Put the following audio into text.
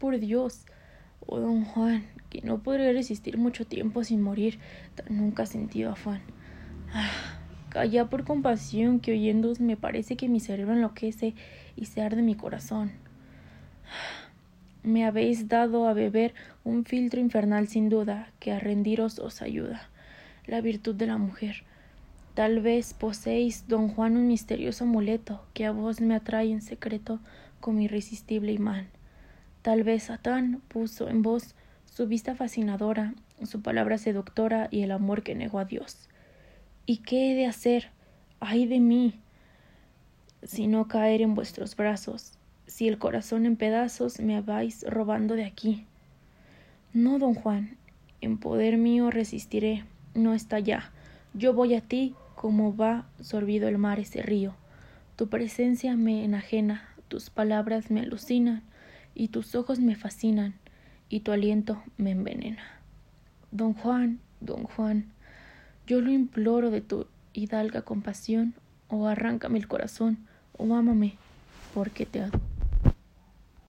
Por Dios, oh don Juan, que no podré resistir mucho tiempo sin morir, tan nunca sentido afán. Ah, calla por compasión, que oyéndos me parece que mi cerebro enloquece y se arde mi corazón. Me habéis dado a beber un filtro infernal sin duda, que a rendiros os ayuda, la virtud de la mujer. Tal vez poseéis, don Juan, un misterioso amuleto que a vos me atrae en secreto como irresistible imán. Tal vez Satán puso en vos su vista fascinadora, su palabra seductora y el amor que negó a Dios. ¿Y qué he de hacer? ¡Ay de mí! Si no caer en vuestros brazos, si el corazón en pedazos me vais robando de aquí. No, don Juan, en poder mío resistiré, no está ya. Yo voy a ti como va sorbido el mar ese río. Tu presencia me enajena, tus palabras me alucinan, y tus ojos me fascinan, y tu aliento me envenena. Don Juan, don Juan, yo lo imploro de tu hidalga compasión, o arráncame el corazón, o ámame, porque te adoro.